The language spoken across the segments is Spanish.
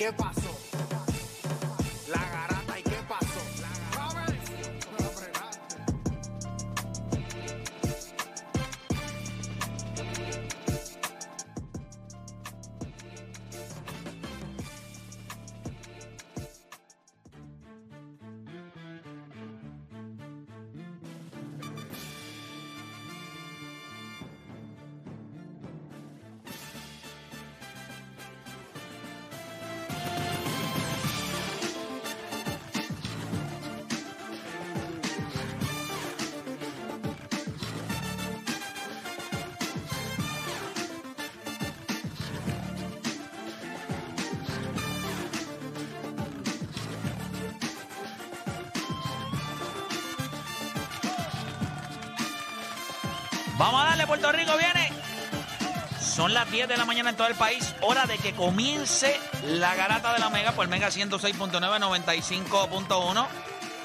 qué pasó? Puerto Rico viene. Son las 10 de la mañana en todo el país. Hora de que comience la garata de la Mega por Mega 106.9, 95.1.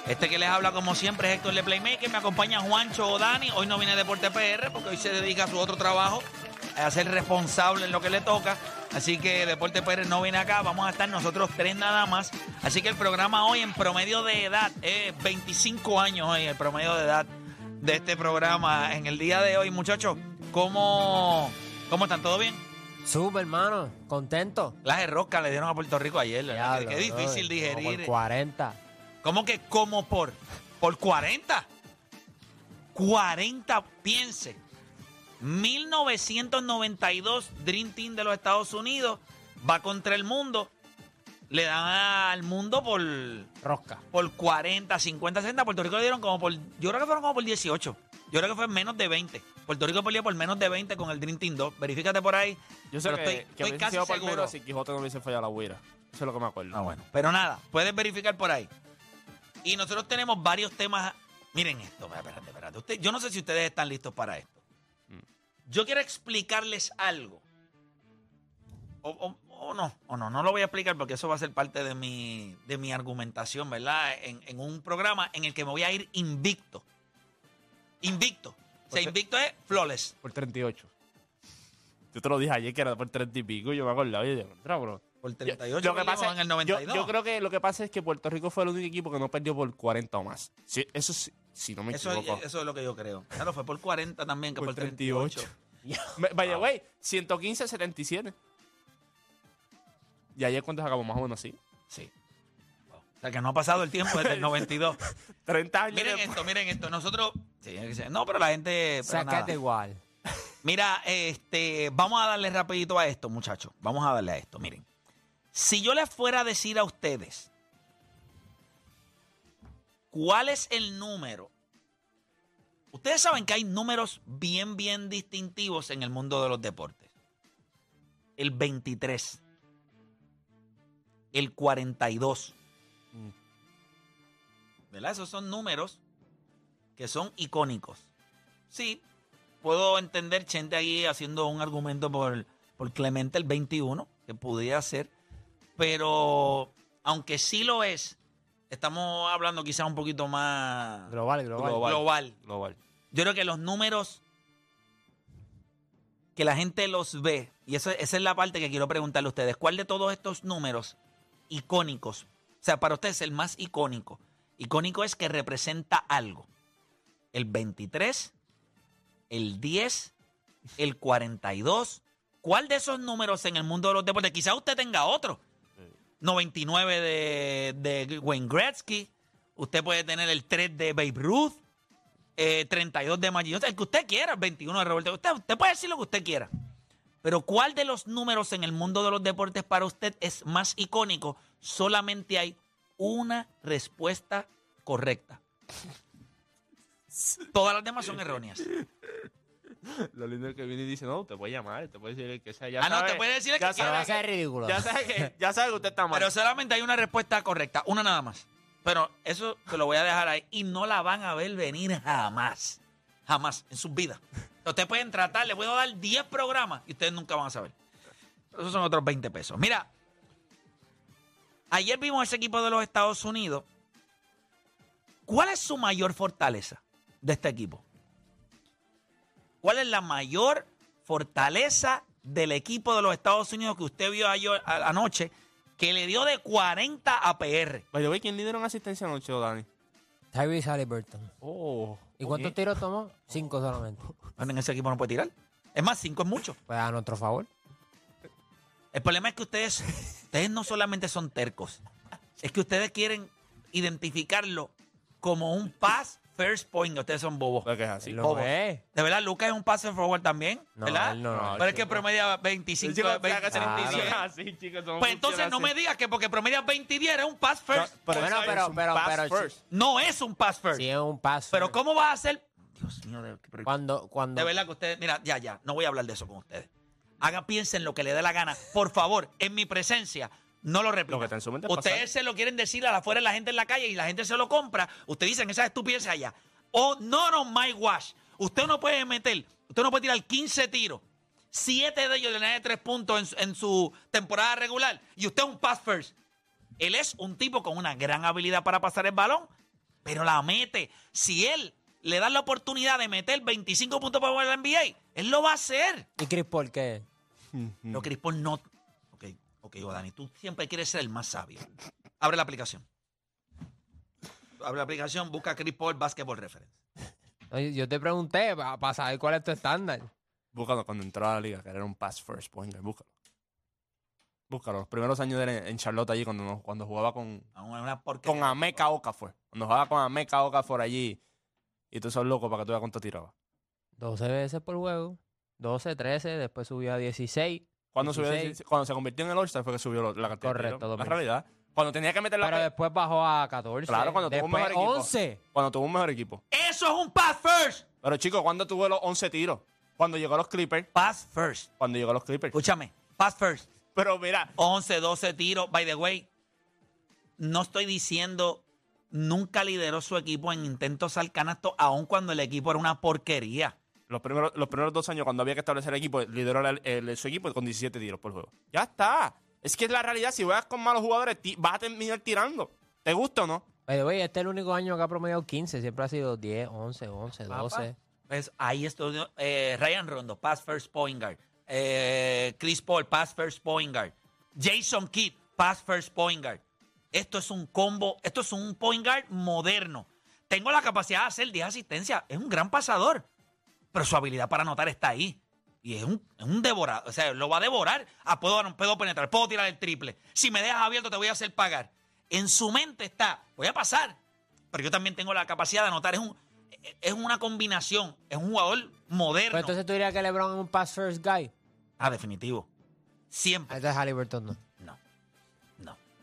Este que les habla como siempre es Héctor de Playmaker. Me acompaña Juancho o Dani. Hoy no viene Deporte PR porque hoy se dedica a su otro trabajo, a ser responsable en lo que le toca. Así que Deporte PR no viene acá. Vamos a estar nosotros tres nada más. Así que el programa hoy en promedio de edad es 25 años hoy, el promedio de edad de este programa. En el día de hoy, muchachos, ¿cómo, cómo están? ¿Todo bien? Súper, hermano. Contento. Las de rosca le dieron a Puerto Rico ayer, ¿verdad? Diablo, Qué difícil brother. Como digerir. por 40. ¿Cómo que como por? ¿Por 40? 40, piense. 1992, Dream Team de los Estados Unidos va contra el mundo. Le dan al mundo por, Rosca. por 40, 50, 60. Puerto Rico le dieron como por. Yo creo que fueron como por 18. Yo creo que fue menos de 20. Puerto Rico perdió por menos de 20 con el Dream Team 2. Verifícate por ahí. Yo sé Pero que, estoy- que estoy casi sido seguro. Si Quijote no hubiese fallado la huira. Eso es lo que me acuerdo. Ah, bueno. Pero nada, puedes verificar por ahí. Y nosotros tenemos varios temas. Miren esto, espérate, espérate. Usted- yo no sé si ustedes están listos para esto. Mm. Yo quiero explicarles algo. O, o- o no, o no, no lo voy a explicar porque eso va a ser parte de mi, de mi argumentación, ¿verdad? En, en un programa en el que me voy a ir invicto. Invicto. O sea, invicto es flawless. Por 38. Yo te lo dije ayer que era por 30 y pico. Yo me acordaba y yo, "Contra, bro". Por Yo- 38 lo que pasa en el yo- 92. Yo, creo que lo que pasa es que Puerto Rico fue el único equipo que no perdió por 40 o más. Sí, eso sí, si no me eso, equivoco. es, eso es lo que yo creo. Claro, fue por 40 también que por por 38. 38. Me- By the way, 115, 77. Y ayer cuántos acabamos más o menos así. Sí. O sea, que no ha pasado el tiempo desde el 92. 30 años. miren después. esto, miren esto. Nosotros... Sí, sí. no, pero la gente... pero nada. Sácate igual. Mira, este, vamos a darle rapidito a esto, muchachos. Vamos a darle a esto, miren. Si yo les fuera a decir a ustedes cuál es el número... Ustedes saben que hay números bien, bien distintivos en el mundo de los deportes. El 23. El 42. ¿Verdad? Esos son números que son icónicos. Sí, puedo entender gente ahí haciendo un argumento por, por Clemente el 21, que pudiera ser, pero aunque sí lo es, estamos hablando quizás un poquito más Global, global. Global. global. Global. Yo creo que los números que la gente los ve, y eso, esa es la parte que quiero preguntarle a ustedes, ¿cuál de todos estos números icónicos, o sea, para ustedes el más icónico, icónico es que representa algo? El 23, el 10, el 42. ¿Cuál de esos números en el mundo de los deportes? Quizás usted tenga otro. 99 de, de Wayne Gretzky. Usted puede tener el 3 de Babe Ruth. eh, 32 de Magic El que usted quiera, el 21 de Roberto. Usted, usted puede decir lo que usted quiera. Pero ¿cuál de los números en el mundo de los deportes para usted es más icónico? Solamente hay una respuesta correcta. Todas las demás son erróneas. Lo lindo es que viene y dice, no, te puede llamar, te puede decir el que sea. Ya Ah, no, sabe- te puede decir que va a hacer ridículo. Ya sabe que, ya sabe que usted está mal. Pero solamente hay una respuesta correcta, una nada más. Pero eso te lo voy a dejar ahí y no la van a ver venir jamás. Jamás en sus vidas. Ustedes pueden tratar, les puedo dar 10 programas y ustedes nunca van a saber. Pero esos son otros 20 pesos. Mira, ayer vimos ese equipo de los Estados Unidos. ¿Cuál es su mayor fortaleza de este equipo? ¿Cuál es la mayor fortaleza del equipo de los Estados Unidos que usted vio ayer- a- anoche que le dio de 40 a PR. ¿quién lideró en asistencia anoche, Dani? Tyrese Halliburton. Oh. ¿Y cuántos tiros tomó? Cinco solamente. Bueno, en ese equipo no puede tirar. Es más, 5 es mucho. Pues a nuestro favor. El problema es que ustedes, ustedes no solamente son tercos, es que ustedes quieren identificarlo como un pass first point. Ustedes son bobos. Lo que es así. Lo es. De verdad, Lucas es un pass forward también, No, ¿verdad? él no, No, Pero es que chico. promedia 25, Chicos, 20, que 37. Claro. así, chicos, no Pues entonces no me digas que porque promedia 20 y 10 es un pass No, first. pero Bueno, pero- es un pero- pass pero- first. No es un pass first. Sí, es un paso. Pero ¿cómo va a ser? Dios mío, de, pero- Cuando, cuando. de verdad que ustedes, mira, ya, ya, no voy a hablar de eso con ustedes. Hagan, piensen lo que le dé la gana. Por favor, en mi presencia, no lo es Ustedes se lo quieren decir a la afuera de la gente en la calle y la gente se lo compra. Ustedes dicen esas estupideces allá. O no, no, my wash. Usted no puede meter, usted no puede tirar 15 tiros. Siete de ellos le dan de tres puntos en, su- en su temporada regular. Y usted es un pass first. Él es un tipo con una gran habilidad para pasar el balón, pero la mete. Si él le da la oportunidad de meter 25 puntos para jugar en la NBA, él lo va a hacer. ¿Y Chris Paul qué? Pero Chris Paul no. Ok, ok, Dani, tú siempre quieres ser el más sabio. Abre la aplicación. Abre la aplicación, busca Chris Paul Basketball Reference. Oye, Yo te pregunté para saber cuál es tu estándar. Búscalo cuando entró a la liga, que era un pass first point guard. Búscalo. Búscalo. Los primeros años de en- Charlotte allí, cuando, cuando jugaba con, una con Ameca Okafor. Cuando jugaba con Ameca Okafor allí. Y tú sos loco para que tú veas cuánto tiraba. 12 veces por juego. 12, 13, después subió a 16. Cuando, subió, 16. cuando se convirtió en el All-Star fue que subió la cantidad Correcto, mil. realidad. Cuando tenía que meter la Pero pe- después bajó a 14. Claro, cuando tuvo un mejor equipo. 11. Cuando tuvo un mejor equipo. Eso es un pass first. Pero chicos, ¿cuándo tuvo los 11 tiros? Cuando llegó a los Clippers. Pass first. Cuando llegó a los Clippers. Escúchame, pass first. Pero mira, 11, 12 tiros. By the way, no estoy diciendo nunca lideró su equipo en intentos al canasto, aun cuando el equipo era una porquería. los primeros, los primeros dos años, cuando había que establecer el equipo, lideró el- el- su equipo con 17 tiros por juego. Ya está. Es que es la realidad. Si juegas con malos jugadores, vas a terminar tirando. ¿Te gusta o no? Este es el único año que ha promediado 15. Siempre ha sido 10, 11, 11, Papá. 12. Pues ahí estoy. eh, Ryan Rondo, pass first point guard. Eh, Chris Paul, pass first point guard. Jason Kidd, pass first point guard. Esto es un combo, esto es un point guard moderno. Tengo la capacidad de hacer 10 asistencias. Es un gran pasador. Pero su habilidad para anotar está ahí. Y es un, es un devorador. O sea, lo va a devorar. Ah, puedo, puedo penetrar, puedo tirar el triple. Si me dejas abierto, te voy a hacer pagar. En su mente está, voy a pasar. Pero yo también tengo la capacidad de anotar. Es, un, es una combinación. Es un jugador moderno. Pero entonces tú dirías que LeBron es un pass first guy. Ah, definitivo. Siempre. Entonces Halliburton no.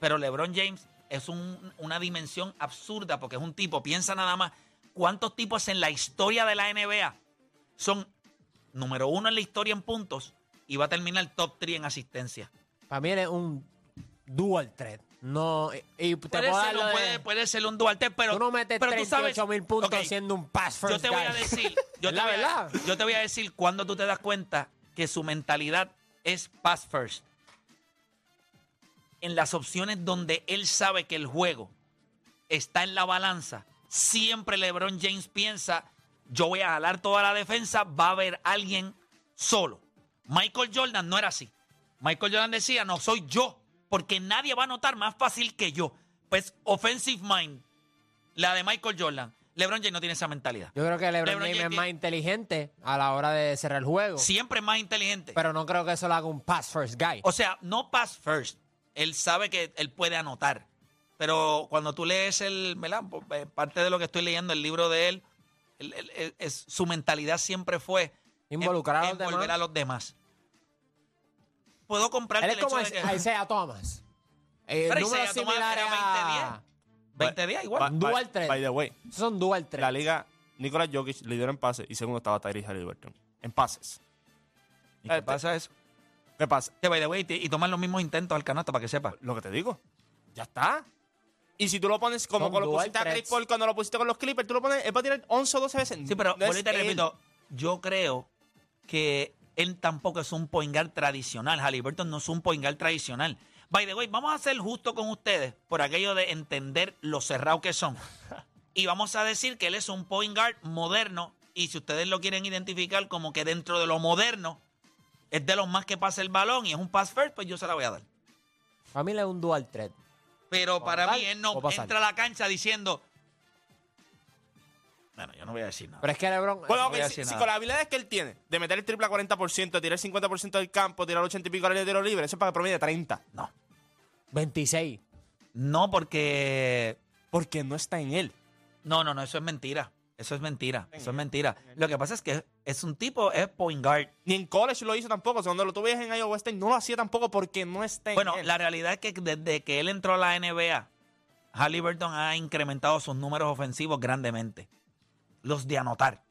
Pero LeBron James es un- una dimensión absurda porque es un tipo, piensa nada más, ¿cuántos tipos en la historia de la NBA son número uno en la historia en puntos y va a terminar top 3 en asistencia? Para mí es un dual threat. No, y- te Puede puedo ser, de- puede, puede ser un Duarte, pero tú no metes pero tú sabes, 38 mil puntos Ok, siendo un pass first yo te voy a decir, yo te voy a, yo te voy a decir cuando tú te das cuenta que su mentalidad es pass first. En las opciones donde él sabe que el juego está en la balanza, siempre LeBron James piensa, yo voy a jalar toda la defensa, va a haber alguien solo. Michael Jordan no era así. Michael Jordan decía, no soy yo, porque nadie va a anotar más fácil que yo. Pues offensive mind, la de Michael Jordan. LeBron James no tiene esa mentalidad. Yo creo que LeBron, LeBron James James es más inteligente a la hora de cerrar el juego. Siempre es más inteligente. Pero no creo que eso lo haga un pass first guy. O sea, no pass first. Él sabe que él puede anotar. Pero cuando tú lees el, ¿verdad? Pues, eh, Parte de lo que estoy leyendo, el libro de él, él- él- él- es, su mentalidad siempre fue Involucrar a en- los envolver demás. a los demás. Puedo comprarte Él el es como hecho de que Isaiah Thomas. Eh, Pero Isaiah Thomas era a... 20 días igual. Dual by- threat. By the way, son dual threat. la liga, Nicolás Jokic lideró en pases y segundo estaba Tyrese Halliburton. En pases. ¿Y qué pasa eso? ¿Qué pasa? Que by the way, y toman los mismos intentos al canasto para que sepa. Lo que te digo. Ya está. Y si tú lo pones como Son cuando lo dual pusiste a Chris threats. Paul, cuando lo pusiste con los Clippers, tú lo pones, él va a tirar 11 o 12 veces. Sí, pero No te él. repito, yo creo que él tampoco es un point guard tradicional. Halliburton no es un point guard tradicional. By the way, vamos a ser justos con ustedes por aquello de entender lo cerrado que son. Y vamos a decir que él es un point guard moderno. Y si ustedes lo quieren identificar como que dentro de lo moderno es de los más que pasa el balón y es un pass first, pues yo se la voy a dar. Para mí le es un dual threat. Pero para pasar mí él no entra a la cancha diciendo. Bueno, yo no voy a decir nada. Pero es que LeBron. Bueno, voy a ok, decir si, con las habilidades que él tiene, de meter el triple a 40%, de tirar el 50% del campo, tirar 80 y pico de tiro libre, eso es para que promedie 30. No. 26. No, porque. Porque no está en él. No, no, no, eso es mentira. Eso es mentira. Eso es mentira. Lo que pasa es que es un tipo, es point guard. Ni en college lo hizo tampoco. O sea, cuando lo tuve en Iowa State, no lo hacía tampoco porque no está en Bueno, la realidad es que desde que él entró a la NBA, Halliburton ha incrementado sus números ofensivos grandemente. Los de anotar.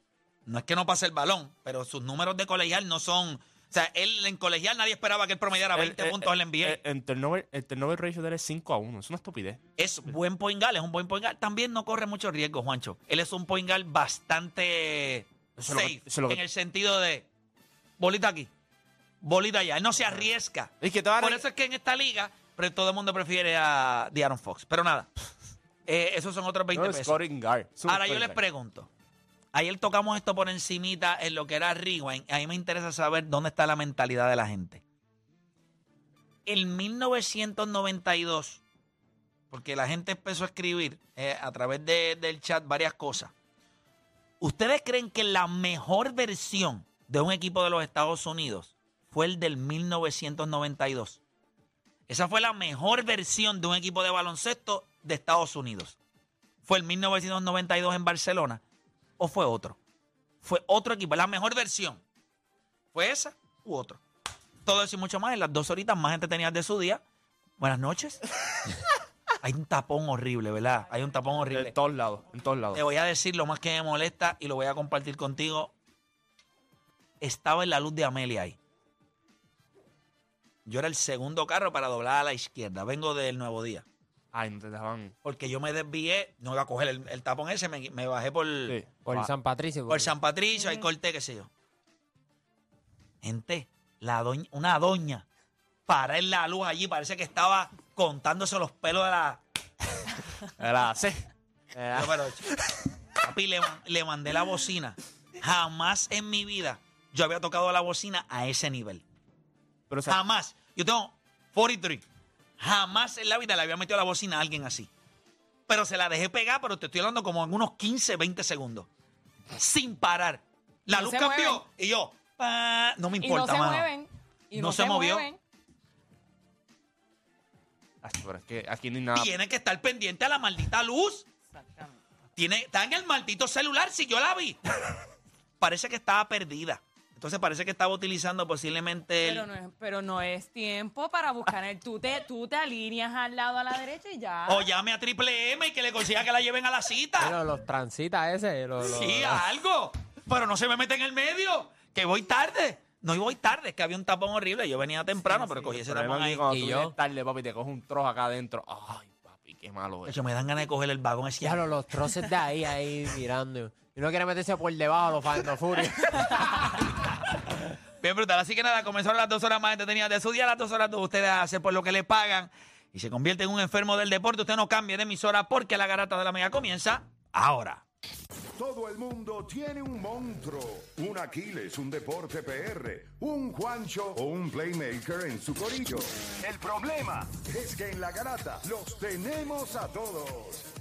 No es que no pase el balón, pero sus números de colegial no son. O sea, él en colegial nadie esperaba que él promediara 20 El- el- puntos en la NBA. el- el turnover, el turnover ratio de él es 5 a 1. Es una estupidez. es buen point guard, es un buen point guard. También no corre mucho riesgo, Juancho. Él es un point guard bastante Eso safe lo que- en el sentido de bolita aquí, bolita allá. Él no se arriesga. Es que te va a Por eso es que en esta liga pero todo el mundo prefiere a De'Aaron Fox. Pero nada, eh, esos son otros 20 no, pesos. Ahora yo les guard. pregunto. Ayer tocamos esto por encimita en lo que era Rewind. A mí me interesa saber dónde está la mentalidad de la gente. En 1992, porque la gente empezó a escribir eh, a través de- del chat varias cosas. ¿Ustedes creen que la mejor versión de un equipo de los Estados Unidos fue el del 1992? Esa fue la mejor versión de un equipo de baloncesto de Estados Unidos. ¿Fue el 1992 en Barcelona o fue otro? Fue otro equipo, la mejor versión. ¿Fue esa u otro? Todo eso y mucho más en las dos horitas más entretenidas de su día. Buenas noches. Hay un tapón horrible, ¿verdad? Hay un tapón horrible. En todos lados. En todos lados. Te voy a decir lo más que me molesta y lo voy a compartir contigo. Estaba en la luz de Amelia ahí. Yo era el segundo carro para doblar a la izquierda. Vengo del Nuevo Día. Ay, no te dejaban. Porque yo me desvié, no iba a coger el, el tapón ese, me, me bajé por, Sí. Por Ah, San Patricio. por San Patricio, ahí corté, qué sé yo. Gente, la doña, una doña para en la luz allí, parece que estaba contándose los pelos de la. Era sí. Eh, Yo, pero, papi, le, le mandé la bocina. Jamás en mi vida yo había tocado la bocina a ese nivel. Pero, o sea, Jamás. Yo tengo 43. Jamás en la vida le había metido la bocina a alguien así. Pero se la dejé pegar, pero te estoy hablando como en unos 15, 20 segundos. Sin parar. La No luz cambió mueven. y yo, pa, no me Y no importa, se mano. mueven. Y No no, se se, movió. mueven. ay, pero es que aquí no hay nada. Tiene que estar pendiente a la maldita luz. Exactamente. Tiene, está en el maldito celular, si yo la vi. parece que estaba perdida. Entonces parece que estaba utilizando posiblemente el... Pero no, es, pero no es tiempo para buscar el. Tú te, tú te alineas al lado a la derecha y ya. O llame a Triple M y que le consiga que la lleven a la cita. Pero los transita ese. Los, los- Sí, algo. Pero no se me mete en el medio. Que voy tarde. No voy tarde, es que había un tapón horrible. Yo venía temprano, pero cogí ese tapón ahí. Y yo. tarde, papi, te coges un trozo acá adentro. Ay, papi, qué malo es. Hecho, me dan ganas de coger el vagón. Ya, los, troces de ahí, ahí mirando. Y uno quiere meterse por debajo, los Fando Fury. Bien brutal. Así que nada, comenzaron las dos horas más entretenidas de su día, las dos horas de ustedes a hacer por lo que le pagan y se convierte en un enfermo del deporte. Usted no cambie de emisora porque la garata de la mega comienza ahora. Todo el mundo tiene un monstruo, un Aquiles, un deporte PR, un Juancho o un Playmaker en su corillo. El problema es que en la garata los tenemos a todos.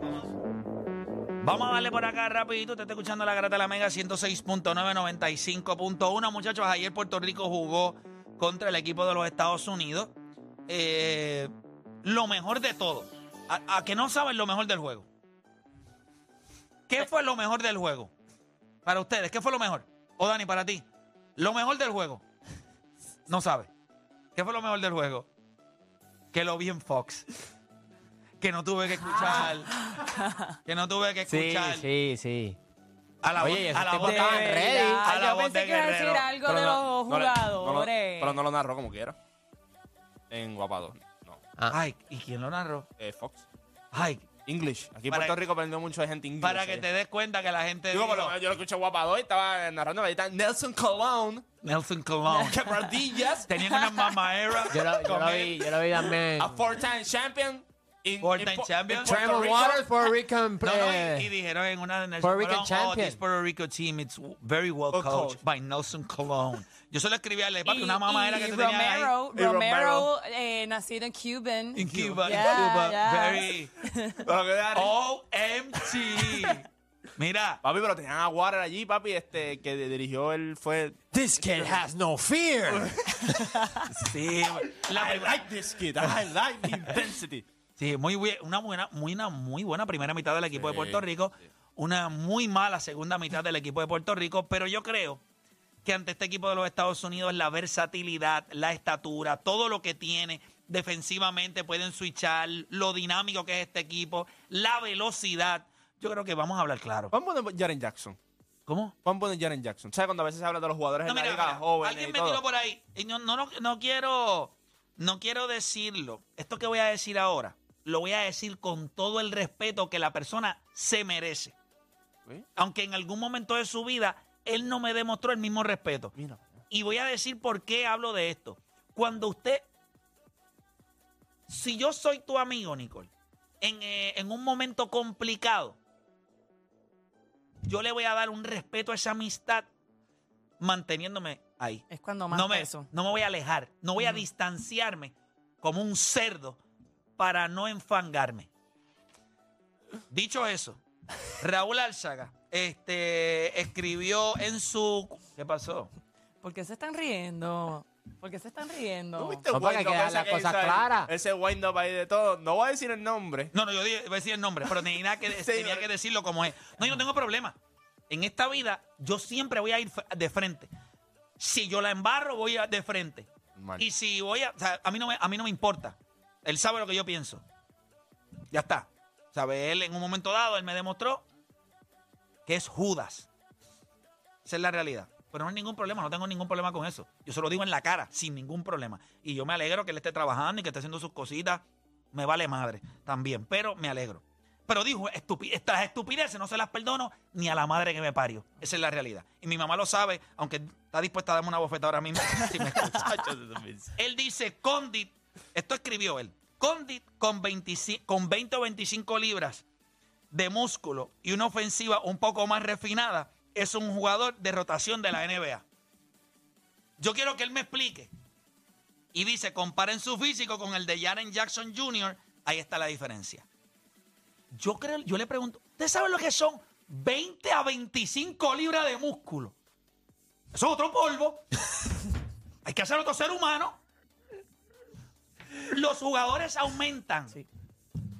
Vamos a darle por acá rapidito. Usted está escuchando la garata de la mega 106.995.1. Muchachos, ayer Puerto Rico jugó contra el equipo de los Estados Unidos. Eh, lo mejor de todo. A, a que no saben lo mejor del juego. ¿Qué fue lo mejor del juego? Para ustedes, ¿qué fue lo mejor? O Dani, para ti. Lo mejor del juego. No sabe. ¿Qué fue lo mejor del juego? Que lo vi en Fox. Que no tuve que escuchar. Que no tuve que Sí, escuchar. sí, sí. A la, Oye, voz- a la voz estaban de- ready. a la yo voz pensé de que iba a decir Guerrero. algo de los no le- no lo- jugadores. pero no lo narró como quiera. En Guapado. No. Ah. Ay, ¿y quién lo narró? Eh, Fox. Ay, English. Aquí en Puerto Rico aprendió mucho de gente inglés. para que te des cuenta que la gente Digo, dijo, yo lo escuché guapado y estaba narrando ahorita Nelson Colón, Nelson Colón. Quebradillas, Tenían una mamaera. Yo lo, yo lo vi, yo lo vi también. a four-time champion. In- Four-time in champion. Tremor Rico. Waters, Puerto Rican. No, no, y, eh, y dijeron en una de Nelson Puerto Rican Colón, oh, champion. this Puerto Rico team, it's very well coached coached. by Nelson Colón. Yo solo escribí a papi, una mamadera que tú tenías ahí. Romero, Romero, eh, nacido en Cuban. En Cuba, en Yeah, Cuba, yeah. very OMG. Mira, Papi, pero tenían a Water allí, papi, este, que dirigió él fue... This kid has no fear. sí, la I like this kid, I like the intensity. Sí, muy una buena, muy, una muy buena primera mitad del equipo de Puerto Rico, una muy mala segunda mitad del equipo de Puerto Rico, pero yo creo que ante este equipo de los Estados Unidos la versatilidad, la estatura, todo lo que tiene defensivamente pueden switchar, lo dinámico que es este equipo, la velocidad. Yo creo que vamos a hablar claro. Vamos a poner Jaren Jackson. ¿Cómo? Vamos a poner Jaren Jackson. ¿Sabes cuando a veces se habla de los jugadores No, en la mira, liga mira, jóvenes alguien y me todo? tiró por ahí. Y no, no, no, no quiero, no quiero decirlo. Esto que voy a decir ahora, lo voy a decir con todo el respeto que la persona se merece. ¿Sí? Aunque en algún momento de su vida él no me demostró el mismo respeto. Mira. Y voy a decir por qué hablo de esto. Cuando usted, si yo soy tu amigo, Nicole, en, eh, en un momento complicado, yo le voy a dar un respeto a esa amistad manteniéndome ahí. Es cuando más No me, peso. no me voy a alejar, no voy a distanciarme como un cerdo para no enfangarme. Dicho eso, Raúl Álzaga este, escribió en su... ¿Qué pasó? ¿Por qué se están riendo? ¿Por qué se están riendo? ¿No viste quedan ese las que cosas claras. Ese wind up ahí de todo. No voy a decir el nombre. No, no, yo dije- iba a decir el nombre, pero tenía que, Sí, tenía que decirlo como es. No, yo no tengo problema. En esta vida, yo siempre voy a ir de frente. Si yo la embarro, voy a- de frente. Mal. Y si voy a. O sea, a mí, no me, a mí no me importa. Él sabe lo que yo pienso. Ya está. ¿Sabe? Él en un momento dado, él me demostró que es Judas. Esa es la realidad. Pero no hay ningún problema, no tengo ningún problema con eso. Yo se lo digo en la cara, sin ningún problema. Y yo me alegro que él esté trabajando y que esté haciendo sus cositas. Me vale madre también, pero me alegro. Pero dijo, estupi- estas estupideces no se las perdono ni a la madre que me parió. Esa es la realidad. Y mi mamá lo sabe, aunque está dispuesta a darme una bofeta ahora mismo. si me escucha. Él dice, Condit, esto escribió él, Condit con, 25 con 20 o 25 libras de músculo y una ofensiva un poco más refinada, es un jugador de rotación de la NBA. Yo quiero que él me explique. Y dice, comparen su físico con el de Jaren Jackson Jr., ahí está la diferencia. Yo creo, yo le pregunto, ¿usted sabe lo que son 20 a 25 libras de músculo? Eso es otro polvo. Hay que hacer otro ser humano. Los jugadores aumentan.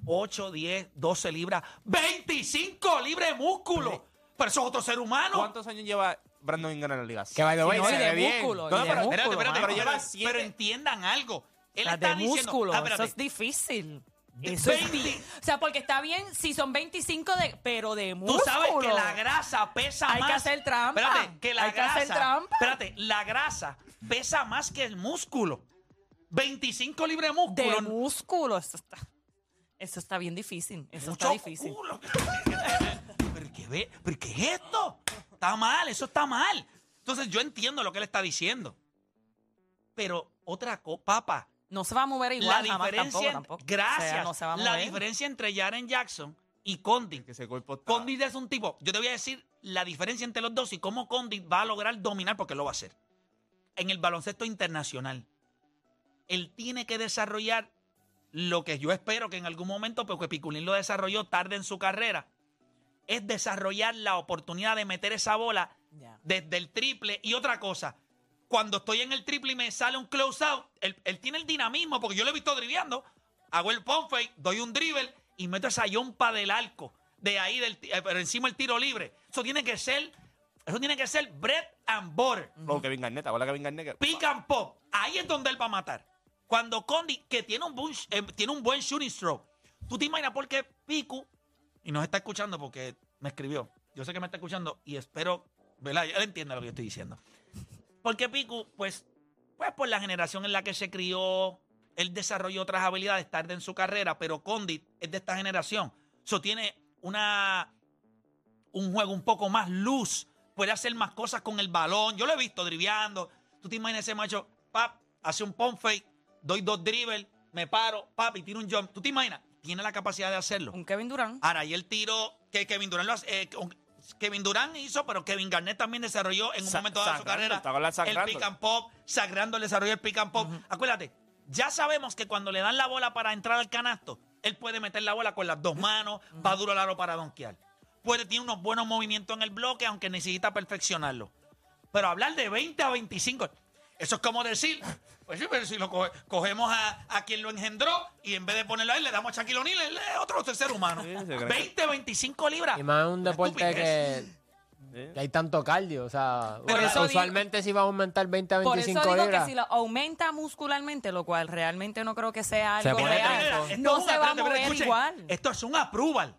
8, 10, 12 libras, 25 libras de músculo. Pero eso es otro ser humano. ¿Cuántos años lleva Brandon Ingram en la liga? Que by the way, No, y de ve bien. músculo. No, y de pero- músculo, Espérate, espérate, mano. pero, lleva pero- siete- pero entiendan algo. Él Las está de diciendo, músculo, ah, eso espérate, es difícil. Eso es 20. di- o sea, porque está bien si son 25 de, pero de Tú músculo. sabes que la grasa pesa Hay más. que hacer trampa. Espérate, que la Hay que grasa. hacer trampa. Espérate, la grasa pesa más que el músculo. 25 libras de músculo. de músculo. Eso está, eso está bien difícil. Eso mucho está difícil. culo. ¿Pero qué, ve? ¿Pero qué es esto? Está mal, eso está mal. Entonces yo entiendo lo que él está diciendo. Pero otra cosa, papá, No se va a mover la igual jamás diferencia, tampoco, tampoco. gracias, O sea, no se va a la mover. diferencia entre Jaren Jackson y Condit. Que ese cuerpo está... Condit es un tipo, yo te voy a decir la diferencia entre los dos y cómo Condit va a lograr dominar, porque lo va a hacer. En el baloncesto internacional, él tiene que desarrollar lo que yo espero que en algún momento, porque Piculín lo desarrolló tarde en su carrera, es desarrollar la oportunidad de meter esa bola desde el triple. Y otra cosa, cuando estoy en el triple y me sale un close out, él, él tiene el dinamismo, porque yo lo he visto driviando. Hago el pump fake, doy un dribble y meto esa yompa del arco. De ahí, del, eh, pero encima el tiro libre. Eso tiene que ser, eso tiene que ser bread and butter. O Kevin Garnett, ¿acuerdas Kevin Garnett? que- Pick and pop. Ahí es donde él va a matar. Cuando Condi, que tiene un, buen, eh, tiene un buen shooting stroke, tú te imaginas por qué Piku, y nos está escuchando porque me escribió. Yo sé que me está escuchando y espero, ¿verdad? Él entiende lo que yo estoy diciendo. Porque Piku, pues, pues por la generación en la que se crió, él desarrolló otras habilidades tarde en su carrera, pero Condit es de esta generación. Eso tiene una un juego un poco más luz, puede hacer más cosas con el balón. Yo lo he visto driviando. Tú te imaginas ese macho, pap, hace un pump fake, doy dos dribbles, me paro, pap, y tiro un jump. ¿Tú te imaginas? Tiene la capacidad de hacerlo. Un Kevin Durant. Ahora, y el tiro que Kevin Durant lo hace, eh, con- Kevin Durant hizo, pero Kevin Garnett también desarrolló en un Sa- momento dado de su carrera el pick and pop, sagrando el desarrollo del pick and pop. Acuérdate, ya sabemos que cuando le dan la bola para entrar al canasto, él puede meter la bola con las dos manos, va duro al aro para donkear. Puede, tiene unos buenos movimientos en el bloque, aunque necesita perfeccionarlo. Pero hablar de 20 a 25, eso es como decir, pues sí, pero si lo coge- cogemos a, a quien lo engendró y en vez de ponerlo a él, le damos a Shaquille O'Neal, él es otro ser humano. Sí, se cree que- 20, 25 libras. Y más en un Una deporte estupidez. que, que hay tanto cardio. O sea, Por eso usualmente si va a aumentar 20 a Por eso 25 digo libras. que si lo aumenta muscularmente, lo cual realmente no creo que sea Se algo pone real. Esto no es un- se va a mover escuchen. igual. Esto es un approval.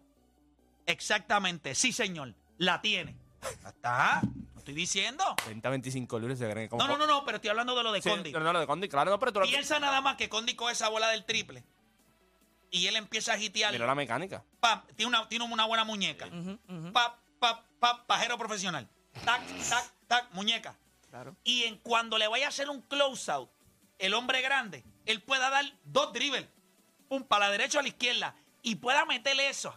Exactamente, sí, señor. La tiene. Ya está. Estoy diciendo. 20 a 25 libras se como. No, no, no, no, pero estoy hablando de lo de Sí, Condi. no, no, lo de Condi, claro, no, pero tú lo Piensa nada más que Condi coge esa bola del triple. Y él empieza a hitear. Mira la mecánica. Pam, tiene, una, tiene una buena muñeca. Pap, pap, pap, pajero profesional. Tac, tac, tac, muñeca. Claro. Y en cuando le vaya a hacer un close-out, el hombre grande, él pueda dar dos dribbles. Pum, para la derecha o a la izquierda. Y pueda meterle eso.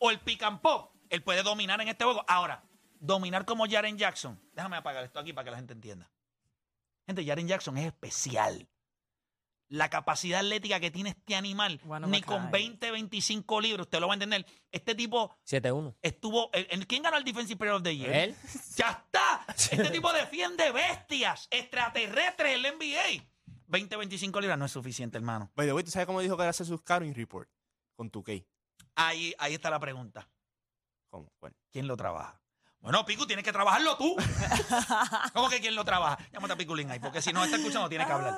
O el pick and pop. Él puede dominar en este juego. Ahora, dominar como Jaren Jackson. Déjame apagar esto aquí para que la gente entienda. Gente, Jaren Jackson es especial. La capacidad atlética que tiene este animal, Bueno, ni me con cae. 20, 25 libros, usted lo va a entender. Este tipo 7-1. estuvo. ¿en- en- ¿Quién ganó el Defensive Player of the Year? ¿Él? ¡Ya está! Este tipo defiende bestias extraterrestres en la NBA. 20, 25 libras no es suficiente, hermano. ¿tú sabes cómo dijo que era hacer sus scouting report? Con tu K. Ahí, ahí está la pregunta. ¿Cómo? Bueno. ¿Quién lo trabaja? Bueno, Picu, tienes que trabajarlo tú. ¿Cómo que quién lo trabaja? Llámate a Piculín ahí, porque si no está escuchando, tiene que hablar.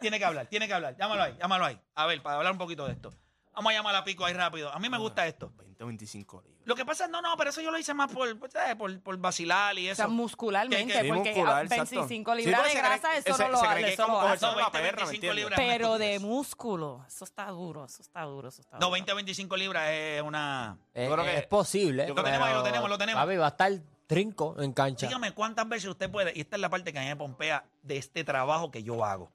Tiene que hablar, tiene que hablar. Llámalo ahí, llámalo ahí. A ver, para hablar un poquito de esto. Vamos a llamar a Pico ahí rápido. A mí me gusta esto. 20 a 25 libras. Lo que pasa es, no, no, pero eso yo lo hice más por, ¿sabes? por, por vacilar y O eso. sea, muscularmente, Que- que- Sí, porque muscular, a exacto. 25 Sí, libras porque de cree- grasa, eso se- no lo, se ha- cree que eso como lo cogerse hace. No, la 20, perra, ¿me 25 entiendes? libras. es una Pero de músculo, eso está duro, eso está duro, eso está No, duro. 20 a 25 libras es una... Es, creo que- es posible. Lo tenemos ahí, pero, lo tenemos, lo tenemos. Papi, va a estar trinco en cancha. Dígame cuántas veces usted puede, y esta es la parte que a mí me pompea de este trabajo que yo hago.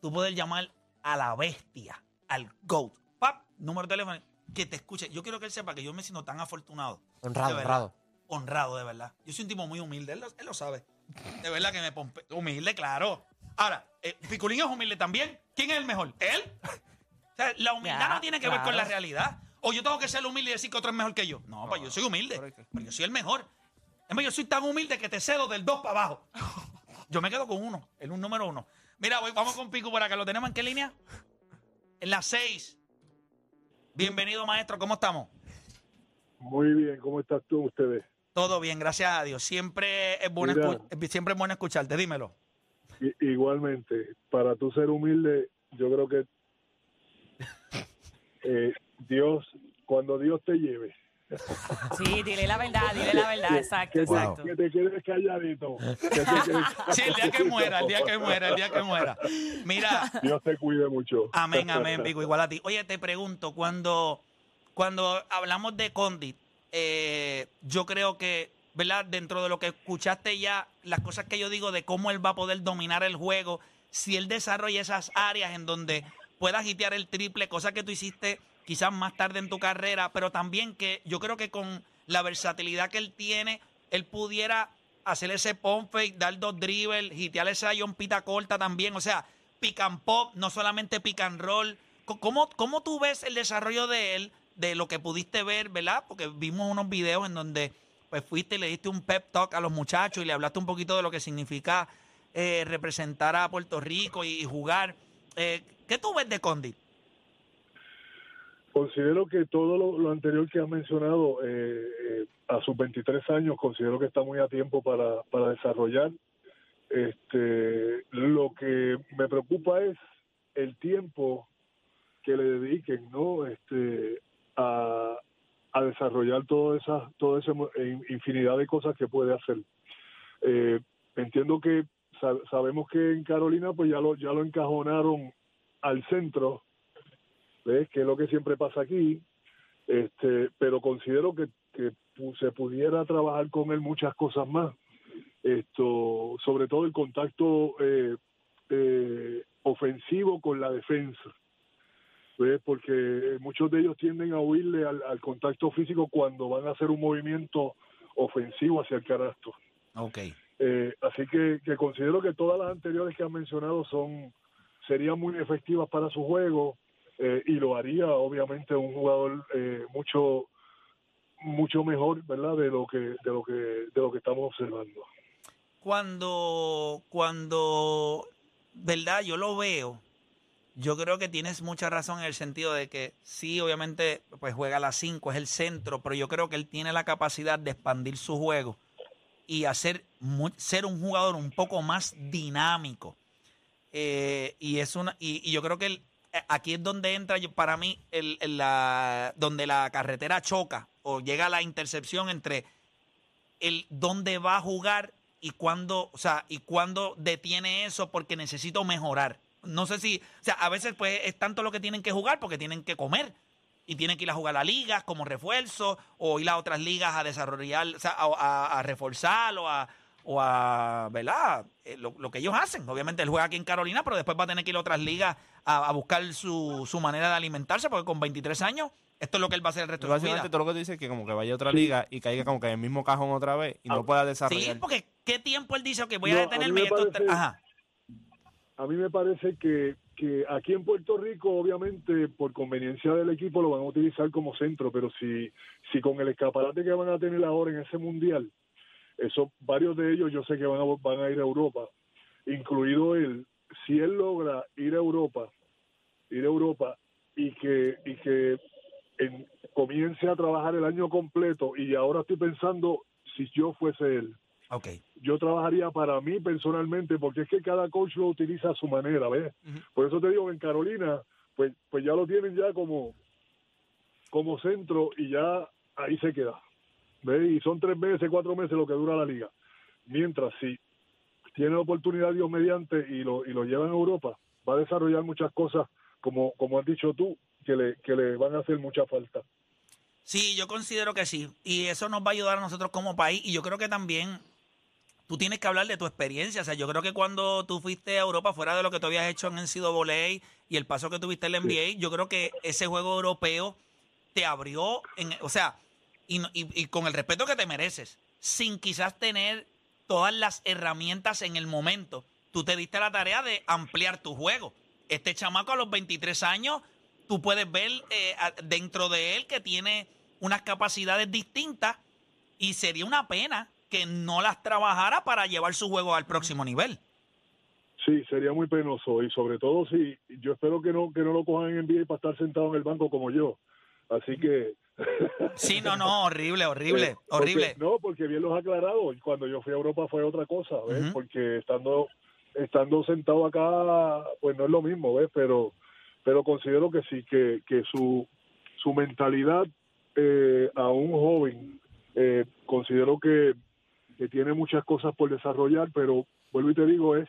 Tú puedes llamar a la bestia, al GOAT. Pap, número de teléfono, que te escuche. Yo quiero que él sepa que yo me siento tan afortunado. Honrado, honrado. Honrado, de verdad. Yo soy un tipo muy humilde, él lo, él lo sabe. De verdad que me pompea. Humilde, claro. Ahora, eh, Piculín es humilde también. ¿Quién es el mejor? ¿Él? O sea, la humildad no tiene que ver con la realidad. O yo tengo que ser humilde y decir que otro es mejor que yo. No, pues yo soy humilde. pero yo soy el mejor. Es más, yo soy tan humilde que te cedo del 2 para abajo. Yo me quedo con uno, en un número uno. Mira, voy- vamos con Pico por acá. ¿Lo tenemos en qué línea? En la 6. Bienvenido, maestro. ¿Cómo estamos? Muy bien, ¿cómo estás tú, ustedes? Todo bien, gracias a Dios. Siempre es bueno, Mira. eh, siempre es bueno escucharte. Dímelo. Igualmente, para tú ser humilde, yo creo que eh, Dios, cuando Dios te lleve, Sí, dile la verdad, dile la verdad, exacto, exacto. que te quedes calladito. que te quedes Sí, el día que muera, el día que muera, el día que muera. Mira, Dios te cuide mucho. amén, amén, Pico, igual a ti. Oye, te pregunto, cuando, cuando hablamos de Condit, eh, yo creo que, ¿verdad? Dentro de lo que escuchaste ya, las cosas que yo digo de cómo él va a poder dominar el juego, si él desarrolla esas áreas en donde pueda hitear el triple, cosa que tú hiciste quizás más tarde en tu carrera, pero también que yo creo que con la versatilidad que él tiene, él pudiera hacer ese pump fake, dar dos dribbles, hitear esa pita corta también, o sea, pick and pop, no solamente pick and roll. ¿Cómo, ¿Cómo tú ves el desarrollo de él, de lo que pudiste ver, verdad? Porque vimos unos videos en donde pues fuiste y le diste un pep talk a los muchachos y le hablaste un poquito de lo que significa eh, representar a Puerto Rico y, jugar. Eh, ¿Qué tú ves de Condi? Considero que todo lo, anterior que has mencionado, eh, eh, a sus 23 años, considero que está muy a tiempo para, para desarrollar. Este, lo que me preocupa es el tiempo que le dediquen, ¿no? Este, a, a desarrollar todas esas, toda esa in- infinidad de cosas que puede hacer. Eh, entiendo que sa- sabemos que en Carolina pues ya lo ya lo encajonaron al centro, ¿ves? Que es lo que siempre pasa aquí. Este, pero considero que, que se pudiera trabajar con él muchas cosas más. Esto, sobre todo el contacto eh, eh, ofensivo con la defensa. ¿ves? Porque muchos de ellos tienden a huirle al, al contacto físico cuando van a hacer un movimiento ofensivo hacia el canasto. Ok. Eh, así que, que considero que todas las anteriores que han mencionado son serían muy efectivas para su juego eh, y lo haría obviamente un jugador eh, mucho mucho mejor, ¿verdad? De lo que de lo que de lo que estamos observando. Cuando, cuando, ¿verdad? Yo lo veo. Yo creo que tienes mucha razón en el sentido de que sí, obviamente, pues juega a las 5, es el centro, pero yo creo que él tiene la capacidad de expandir su juego y hacer ser un jugador un poco más dinámico. Eh, y es una y, y yo creo que él- aquí es donde entra yo- para mí el, la, donde la carretera choca o llega la intercepción entre el dónde va a jugar y cuándo, o sea, y cuándo detiene eso porque necesito mejorar. No sé si, o sea, a veces pues es tanto lo que tienen que jugar porque tienen que comer y tienen que ir a jugar a ligas como refuerzo o ir a otras ligas a desarrollar, o sea, a, a- a reforzar o a, o a, ¿verdad? Eh, Lo, lo que ellos hacen. Obviamente él juega aquí en Carolina, pero después va a tener que ir a otras ligas a, a buscar su, su manera de alimentarse porque con 23 años esto es lo que él va a hacer el resto de su vida. Básicamente todo lo que tú dices es que como que vaya a otra liga y caiga como que en el mismo cajón otra vez y no pueda Sí, desarrollar. porque ¿qué tiempo él dice? Ok, voy a No, a detenerme mí y me esto... parece- Ajá. A mí me parece que, que aquí en Puerto Rico, obviamente, por conveniencia del equipo, lo van a utilizar como centro, pero si, si con el escaparate que van a tener ahora en ese mundial, eso, varios de ellos yo sé que van a, van a ir a Europa, incluido él, si él logra ir a Europa, ir a Europa y que, y que en- comience a trabajar el año completo, y ahora estoy pensando si yo fuese él, Ok. yo trabajaría para mí personalmente, porque es que cada coach lo utiliza a su manera, ¿ves? Por eso te digo en Carolina, pues, pues ya lo tienen ya como, como centro y ya ahí se queda, ¿ves? Y son tres meses, cuatro meses lo que dura la liga. Mientras si tiene oportunidad Dios mediante y lo, y lo lleva en Europa, va a desarrollar muchas cosas, como, como has dicho tú, que le, que le van a hacer mucha falta. Sí, yo considero que sí. Y eso nos va a ayudar a nosotros como país. Y yo creo que también tú tienes que hablar de tu experiencia. O sea, yo creo que cuando tú fuiste a Europa, fuera de lo que tú habías hecho en NCAA y el paso que tuviste en la NBA, yo creo que ese juego europeo te abrió, en, o sea, y, y- con el respeto que te mereces, sin quizás tener todas las herramientas en el momento, tú te diste la tarea de ampliar tu juego. Este chamaco a los 23 años, tú puedes ver eh, dentro de él que tiene unas capacidades distintas y sería una pena que no las trabajara para llevar su juego al próximo nivel. Sí, sería muy penoso y sobre todo si yo espero que no que no lo cojan en NBA para estar sentado en el banco como yo. Así que Sí, no, no, horrible, horrible, porque- horrible. no, porque bien los ha aclarado. Cuando yo fui a Europa fue otra cosa, ¿ves? Porque estando estando sentado acá, pues no es lo mismo, ¿ves? Pero pero considero que sí, que, que su, su mentalidad eh, a un joven, eh, considero que, que tiene muchas cosas por desarrollar, pero vuelvo y te digo, es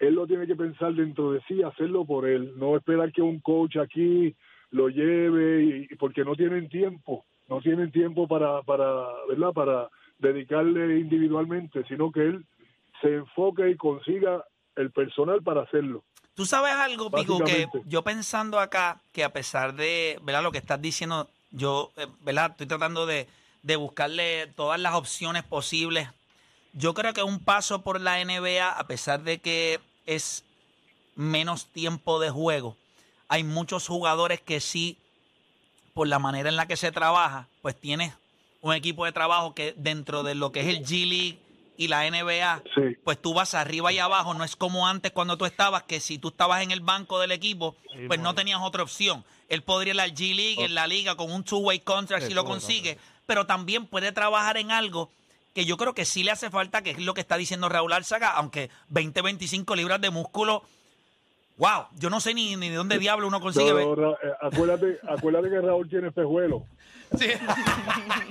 él lo tiene que pensar dentro de sí, hacerlo por él, no esperar que un coach aquí lo lleve y, y porque no tienen tiempo, no tienen tiempo para para, ¿verdad? Para dedicarle individualmente, sino que él se enfoque y consiga el personal para hacerlo. Tú sabes algo, Pico, que yo pensando acá, que a pesar de, ¿verdad? Lo que estás diciendo, yo, eh, ¿verdad? Estoy tratando de, de buscarle todas las opciones posibles. Yo creo que un paso por la NBA, a pesar de que es menos tiempo de juego, hay muchos jugadores que sí, por la manera en la que se trabaja, pues tienes un equipo de trabajo que dentro de lo que es el G League y la NBA, Sí. pues tú vas arriba y abajo, no es como antes cuando tú estabas, que si tú estabas en el banco del equipo, pues no tenías otra opción. Él podría ir a la G League, en la liga, con un two-way contract si lo consigue, pero también puede trabajar en algo que yo creo que sí le hace falta, que es lo que está diciendo Raúl Álzaga, aunque 20, 25 libras de músculo Wow, yo no sé ni, ni de dónde diablo uno consigue No, ver. no, Ra- eh, acuérdate, acuérdate que Raúl tiene espejuelos. Sí.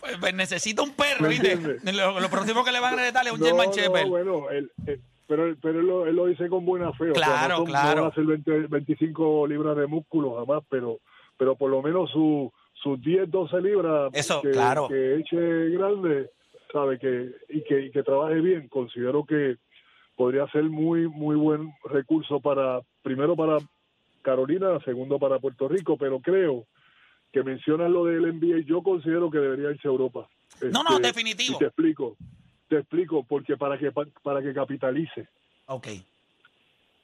pues, pues necesita un perro, ¿Me ¿viste? entiendes? Lo, lo próximo que le van a heredar es un German no, Shepherd. bueno, él, él- pero, pero él, lo, él lo dice con buena fe. o sea, Claro, no son- claro. No van a 20 25 libras de músculo jamás, pero, pero por lo menos su, sus 10, 12 libras Eso, que, claro. que eche grande, sabe que y que y que trabaje bien. Considero que podría ser muy muy buen recurso para primero para Carolina, segundo para Puerto Rico, pero creo que mencionas lo del NBA, yo considero que debería irse a Europa. No, no, Este, definitivo. y te explico, te explico, porque para que pa- para que capitalice, Ok.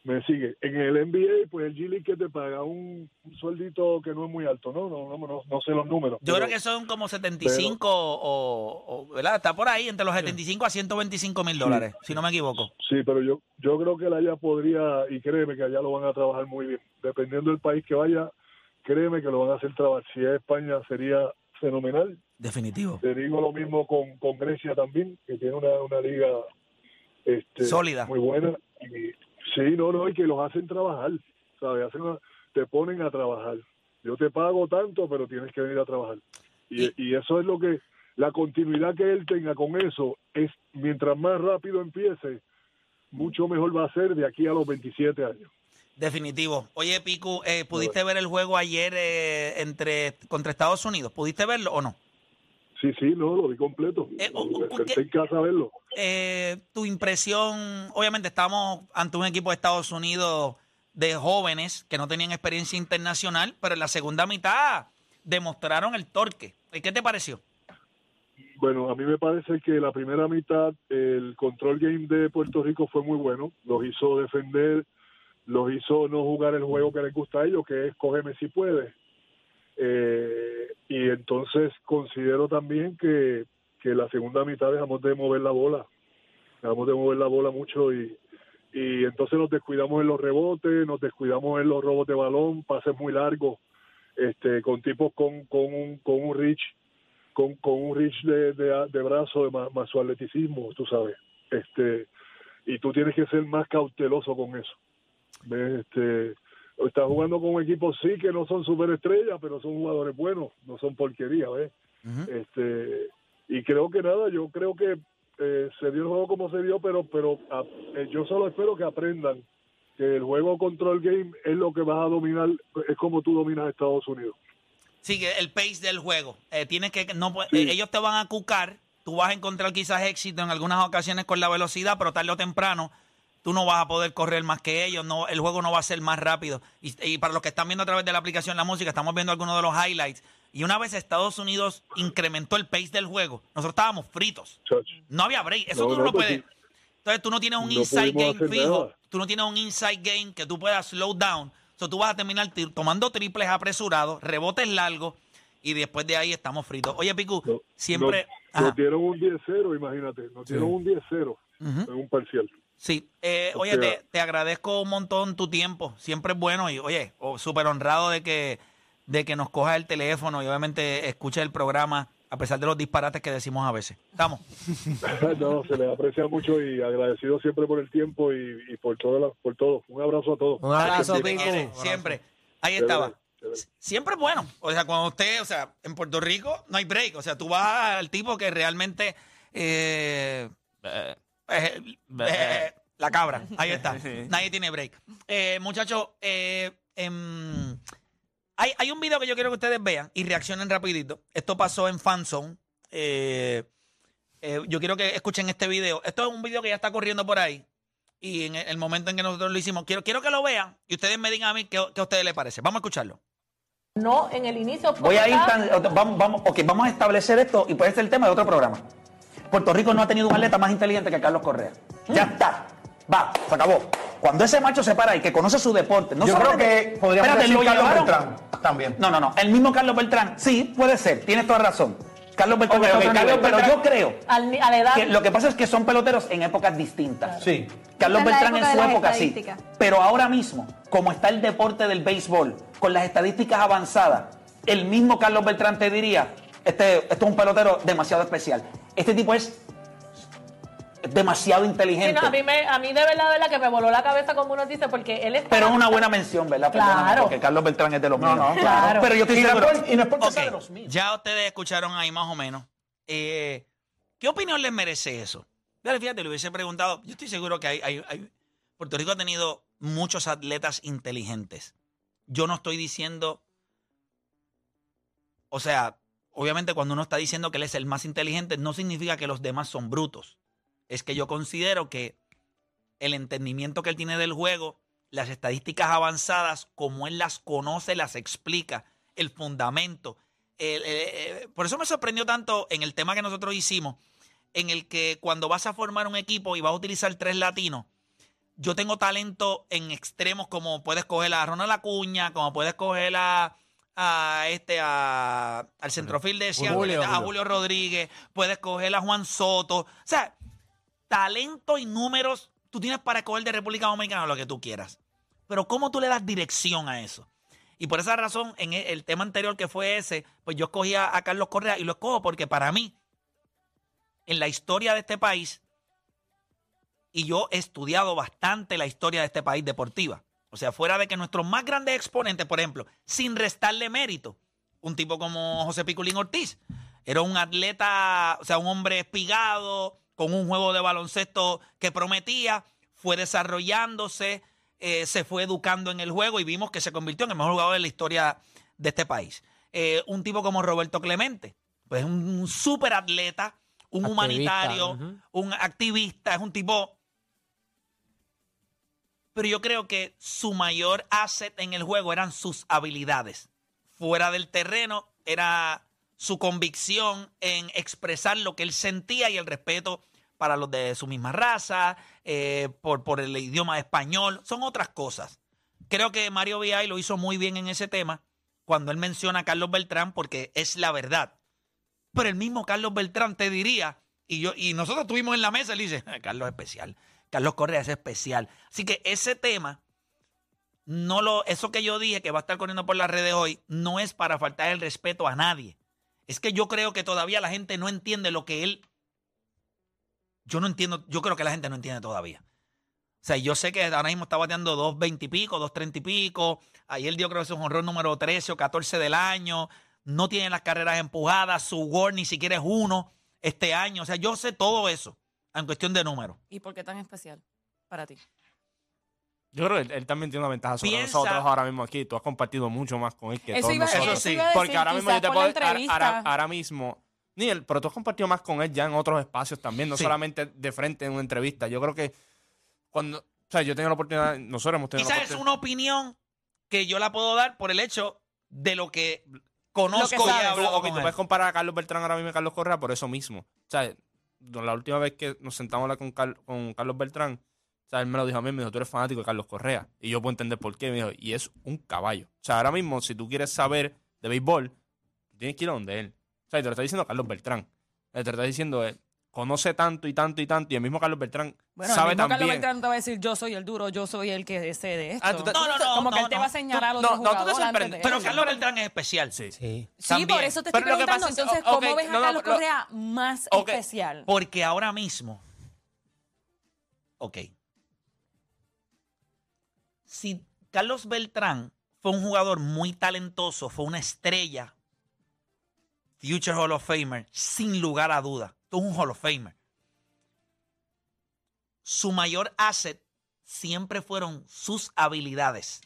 Me sigue. En el NBA, pues el G League que te paga un, un sueldito que no es muy alto, ¿no? No, no, no, no sé los números. Yo pero- creo que son como 75 o, o- ¿verdad? Está por ahí, entre los 75 a 125 mil dólares, si no me equivoco. Sí, pero yo yo creo que él allá podría, y créeme que allá lo van a trabajar muy bien. Dependiendo del país que vaya, créeme que lo van a hacer trabajar. Si es España, sería fenomenal. Definitivo. Te digo lo mismo con, con Grecia también, que tiene una, una liga este, Sólida. muy buena. Y, sí, no, no, y que los hacen trabajar, ¿sabes? Hacen una- te ponen a trabajar. Yo te pago tanto, pero tienes que venir a trabajar. Y, eso es lo que, la continuidad que él tenga con eso, es mientras más rápido empiece, mucho mejor va a ser de aquí a los 27 años. Definitivo. Oye, Piku, eh, ¿pudiste ver el juego ayer eh, entre contra Estados Unidos? ¿Pudiste verlo o no? Sí, sí, no, lo vi completo. Eh, o- Me o- senté ¿qué- en casa a verlo. Eh, tu impresión, obviamente estamos ante un equipo de Estados Unidos de jóvenes que no tenían experiencia internacional, pero en la segunda mitad demostraron el torque. ¿Y ¿Qué te pareció? Bueno, a mí me parece que la primera mitad el control game de Puerto Rico fue muy bueno. Los hizo defender, los hizo no jugar el juego que les gusta a ellos, que es cógeme si puedes. Entonces considero también que, que la segunda mitad dejamos de mover la bola. Dejamos de mover la bola mucho y, y entonces nos descuidamos en los rebotes, nos descuidamos en los robos de balón, pases muy largos, este, con tipos con, con, un, con un reach con, con un reach de, de, de brazo, de más, más su atleticismo, tú sabes. este Y tú tienes que ser más cauteloso con eso. ¿Ves? Este, estás jugando con un equipo, sí, que no son superestrellas, pero son jugadores buenos, no son porquería, ¿ves? este Y creo que nada, yo creo que eh, se dio el juego como se dio, pero, pero a- eh, yo solo espero que aprendan que el juego control game es lo que vas a dominar, es como tú dominas a Estados Unidos. Sí, que el pace del juego. Eh, tienes que, no, pu- Sí. eh, ellos te van a cucar, tú vas a encontrar quizás éxito en algunas ocasiones con la velocidad, pero tarde o temprano tú no vas a poder correr más que ellos, no, el juego no va a ser más rápido. Y, y para los que están viendo a través de la aplicación La Música, estamos viendo algunos de los highlights. Y una vez Estados Unidos incrementó el pace del juego, nosotros estábamos fritos. No había break. Eso No, tú no, lo pues puedes. Entonces tú no tienes un No inside game fijo. nada. Tú no tienes un inside game que tú puedas slow down. So, tú vas a terminar tomando triples apresurados, rebotes largos y después de ahí estamos fritos. Oye, Picu, siempre. Nos, dieron un 10-0, imagínate. Nos dieron un 10-0 en un parcial. Sí, eh, oye, te, te agradezco un montón tu tiempo. Siempre es bueno y, oye, oh, súper honrado de que, de que nos cojas el teléfono y obviamente escuches el programa a pesar de los disparates que decimos a veces. Estamos. no, se les aprecia mucho y agradecido siempre por el tiempo y, y por, todo la- por todo. Un abrazo a todos. Un abrazo, Siempre. Pico. Quiere, siempre. Ahí estaba. Siempre es bueno. O sea, cuando usted, o sea, en Puerto Rico no hay break. O sea, tú vas al tipo que realmente. eh, eh, eh, eh, la cabra. Ahí está. Nadie tiene break. Eh, muchachos, eh, em, hay, hay un video que yo quiero que ustedes vean y reaccionen rapidito. Esto pasó en Fanzone. Eh, eh, yo quiero que escuchen este video. Esto es un video que ya está corriendo por ahí. Y en el momento en que nosotros lo hicimos, quiero, quiero que lo vean y ustedes me digan a mí qué, qué a ustedes les parece. Vamos a escucharlo. No, en el inicio. Voy a ir vamos, vamos, ok, vamos a establecer esto y puede ser el tema de otro programa. Puerto Rico no ha tenido un atleta más inteligente que Carlos Correa. Ya está. Va, se acabó. Cuando ese macho se para y que conoce su deporte, no Yo creo que podríamos Espérate, decir lo Carlos llevaron- Beltrán también. No, no, no. El mismo Carlos Beltrán, sí, puede ser. Tienes toda razón. Carlos Beltrán, Carlos nivel, pero yo creo Al, a la edad. que lo que pasa es que son peloteros en épocas distintas. Sí. Carlos Beltrán en su época sí. Pero ahora mismo, como está el deporte del béisbol, con las estadísticas avanzadas, el mismo Carlos Beltrán te diría, este, esto es un pelotero demasiado especial. Este tipo es es demasiado Sí, inteligente. no, a, mí me, a mí de verdad, de verdad que me voló la cabeza como uno dice, porque él está... Pero es una buena mención, ¿verdad? Perdóname, Claro. Porque Carlos Beltrán es de los míos. no, claro. Pero yo estoy Y no, es seguro. por- y no es porque sea de los míos. ya ustedes escucharon ahí más o menos. Eh, ¿Qué opinión les merece eso? Dale, fíjate, le hubiese preguntado. Yo estoy seguro que hay, hay- hay- Puerto Rico ha tenido muchos atletas inteligentes. Yo no estoy diciendo. O sea, obviamente cuando uno está diciendo que él es el más inteligente, no significa que los demás son brutos. Es que yo considero que el entendimiento que él tiene del juego, las estadísticas avanzadas, como él las conoce, las explica, el fundamento. por eso me sorprendió tanto en el tema que nosotros hicimos, en el que cuando vas a formar un equipo y vas a utilizar tres latinos, yo tengo talento en extremos como puedes coger a Ronald Acuña, como puedes coger a, a este a, al centrofil de Seattle, Julio, a Julio. Rodríguez, puedes coger a Juan Soto. O sea, talento y números tú tienes para escoger de República Dominicana lo que tú quieras. Pero ¿cómo tú le das dirección a eso? Y por esa razón, en e- el tema anterior que fue ese, pues yo escogí a, a Carlos Correa y lo escojo porque para mí, en la historia de este país, y yo he estudiado bastante la historia de este país deportiva. O sea, fuera de que nuestros más grandes exponentes, por ejemplo, sin restarle mérito, un tipo como José Piculín Ortiz, era un atleta, o sea, un hombre espigado, con un juego de baloncesto que prometía, fue desarrollándose, eh, se fue educando en el juego y vimos que se convirtió en el mejor jugador de la historia de este país. Eh, un tipo como Roberto Clemente, pues un, un súper atleta, un Activista, humanitario, un activista, es un tipo pero yo creo que su mayor asset en el juego eran sus habilidades. Fuera del terreno era su convicción en expresar lo que él sentía y el respeto para los de su misma raza, eh, por, el idioma español, son otras cosas. Creo que Mario Viay lo hizo muy bien en ese tema cuando él menciona a Carlos Beltrán porque es la verdad. Pero el mismo Carlos Beltrán te diría, y yo y nosotros estuvimos en la mesa, él dice, "Ah, Carlos es especial, Carlos Correa es especial. Así que ese tema, no lo, eso que yo dije que va a estar corriendo por las redes hoy, no es para faltar el respeto a nadie. Es que yo creo que todavía la gente no entiende lo que él. Yo no entiendo, yo creo que la gente no entiende todavía. O sea, yo sé que ahora mismo está bateando 2.20 y pico, 2.30 y pico. Ayer dio creo que es un honrón número 13 o 14 del año. No tiene las carreras empujadas. Su WAR ni siquiera es uno este año. O sea, yo sé todo eso en cuestión de números. ¿Y por qué tan especial para ti? Yo creo que él, él también tiene una ventaja sobre Piensa- nosotros ahora mismo aquí. Tú has compartido mucho más con él que Eso todos iba- nosotros. eso sí, iba a Porque ahora mismo quizás yo te por puedo la ahora, ahora, entrevista. ahora mismo. Ni él, pero tú has compartido más con él ya en otros espacios también, no Sí. solamente de frente en una entrevista. Yo creo que cuando. O sea, yo tengo la oportunidad, nosotros hemos tenido la Quizás es oportunidad. una opinión que yo la puedo dar por el hecho de lo que conozco y he sabes. hablado Ok, con tú él. puedes comparar a Carlos Beltrán ahora mismo y a Carlos Correa por eso mismo. O sea, la última vez que nos sentamos a hablar con, Car- con Carlos Beltrán, o sea, él me lo dijo a mí, me dijo, tú eres fanático de Carlos Correa. Y yo puedo entender por qué. Me dijo, y es un caballo. O sea, ahora mismo, si tú quieres saber de béisbol, tienes que ir a donde él. O sea, y te lo está diciendo Carlos Beltrán. Eh, Te lo está diciendo, él conoce tanto y tanto y tanto, y el mismo Carlos Beltrán Bueno, sabe el mismo Carlos. Beltrán te va a decir, yo soy el duro, yo soy el que sé de esto. Ah, tú te- No, no, no, Como que no, él te no. va a señalar a Tú- otro no, no, tú te sorprendes. de Pero él. Carlos Beltrán es especial. Sí. Sí. Sí, También. por eso te Pero estoy lo que preguntando. es- Entonces, ¿cómo ves a no, no, Carlos lo- Correa más especial? Porque ahora mismo. Ok. Si Carlos Beltrán fue un jugador muy talentoso, fue una estrella, Future Hall of Famer, sin lugar a duda. Tú es un Hall of Famer. Su mayor asset siempre fueron sus habilidades.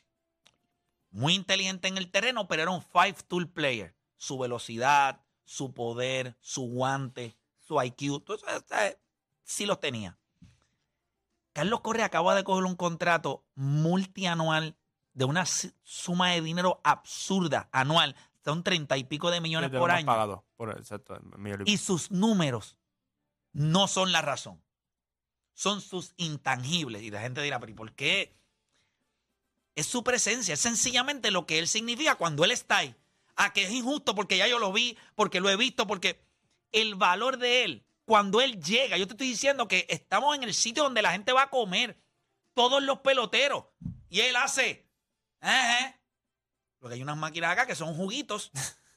Muy inteligente en el terreno, pero era un five tool player. Su velocidad, su poder, su guante, su IQ, eh, sí los tenía. Carlos Correa acaba de coger un contrato multianual de una suma de dinero absurda anual. Son treinta y pico de millones por año. por, exacto, y sus números no son la razón. Son sus intangibles. Y la gente dirá, pero ¿y por qué? Es su presencia. Es sencillamente lo que él significa cuando él está ahí. A que es injusto porque ya yo lo vi, porque lo he visto, porque el valor de él, cuando él llega, yo te estoy diciendo que estamos en el sitio donde la gente va a comer. Todos los peloteros. Y él hace. Porque hay unas máquinas acá que son juguitos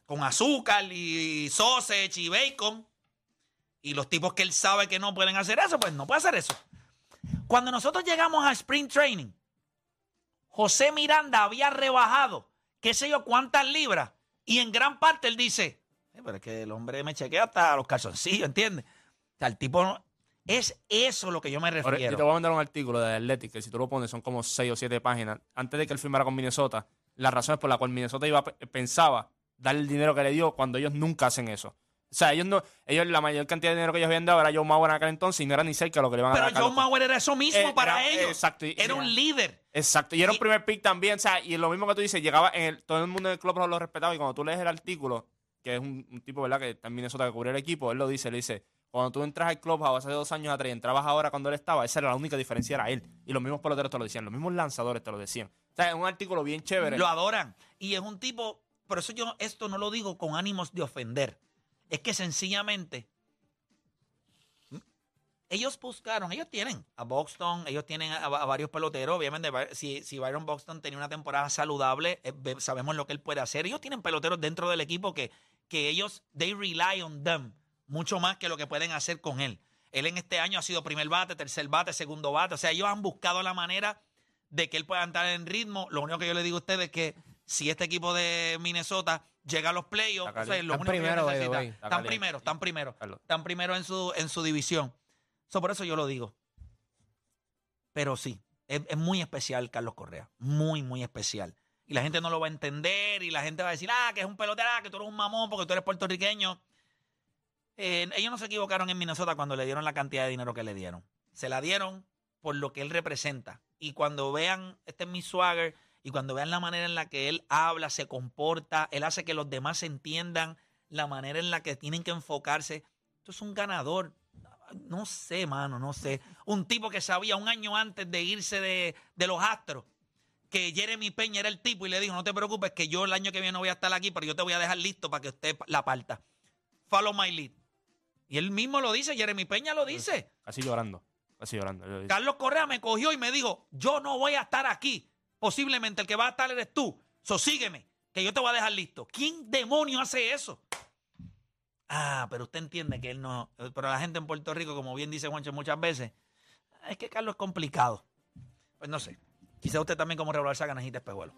con azúcar y sausage y bacon. Y los tipos que él sabe que no pueden hacer eso, pues no puede hacer eso. Cuando nosotros llegamos a Spring Training, José Miranda había rebajado qué sé yo cuántas libras y en gran parte él dice, "Eh, pero es que el hombre me chequea hasta los calzoncillos, ¿entiendes? O sea, el tipo no- es eso lo que yo me Ahora, refiero. yo te voy a mandar un artículo de Athletic, que si tú lo pones son como 6 o 7 páginas. Antes de que él firmara con Minnesota, las razones por las cuales Minnesota iba, pensaba darle el dinero que le dio cuando ellos nunca hacen eso. O sea, ellos no, ellos la mayor cantidad de dinero que ellos habían dado era Joe Mauer en aquel entonces y no era ni cerca lo que le iban a Pero dar Carlos John Mauer era eso mismo Eh, para era- ellos. exacto, y- Era un líder. Exacto, y era un primer pick también, o sea, y lo mismo que tú dices, llegaba en el, todo el mundo en el club lo respetaba y cuando tú lees el artículo, que es un, un tipo, ¿verdad?, que está en Minnesota que cubrió el equipo, él lo dice, le dice, cuando tú entras al club hace dos años atrás y entrabas ahora cuando él estaba, esa era la única diferencia, era él. Y los mismos peloteros te lo decían, los mismos lanzadores te lo decían. Es un artículo bien chévere. Lo adoran. Y es un tipo, por eso yo esto no lo digo con ánimos de ofender. Es que sencillamente ellos buscaron, ellos tienen a Buxton, ellos tienen a, varios peloteros. Obviamente, si, si Byron Buxton tenía una temporada saludable, eh, sabemos lo que él puede hacer. Ellos tienen peloteros dentro del equipo que, que ellos, they rely on them, mucho más que lo que pueden hacer con él. Él en este año ha sido primer bate, tercer bate, segundo bate. O sea, ellos han buscado la manera de que él pueda entrar en ritmo. Lo único que yo le digo a ustedes es que si este equipo de Minnesota llega a los playoffs, o sea, lo único primero, Están primero, están primero. Están primero en su, en su división. So, por eso yo lo digo. Pero sí, es, es muy especial Carlos Correa. Muy, muy especial. Y la gente no lo va a entender y la gente va a decir, ah, que es un pelotero, ah, que tú eres un mamón porque tú eres puertorriqueño. Eh, ellos no se equivocaron en Minnesota cuando le dieron la cantidad de dinero que le dieron. Se la dieron por lo que él representa. Y cuando vean, este es mi swagger, y cuando vean la manera en la que él habla, se comporta, él hace que los demás entiendan la manera en la que tienen que enfocarse. Esto es un ganador. No sé, mano, no sé. Un tipo que sabía un año antes de irse de, de los Astros que Jeremy Peña era el tipo y le dijo, no te preocupes que yo el año que viene no voy a estar aquí, pero yo te voy a dejar listo para que usted la parta. Follow my lead. Y él mismo lo dice, Jeremy Peña lo dice. Así llorando, así. Carlos Correa me cogió y me dijo, yo no voy a estar aquí. Posiblemente el que va a estar eres tú. So sígueme, que yo te voy a dejar listo. ¿Quién demonio hace eso? Ah, pero usted entiende que él no... Pero la gente en Puerto Rico, como bien dice Juancho muchas veces, es que Carlos es complicado. Pues no sé. Quizá usted también como regular saca Najita Espejuelo.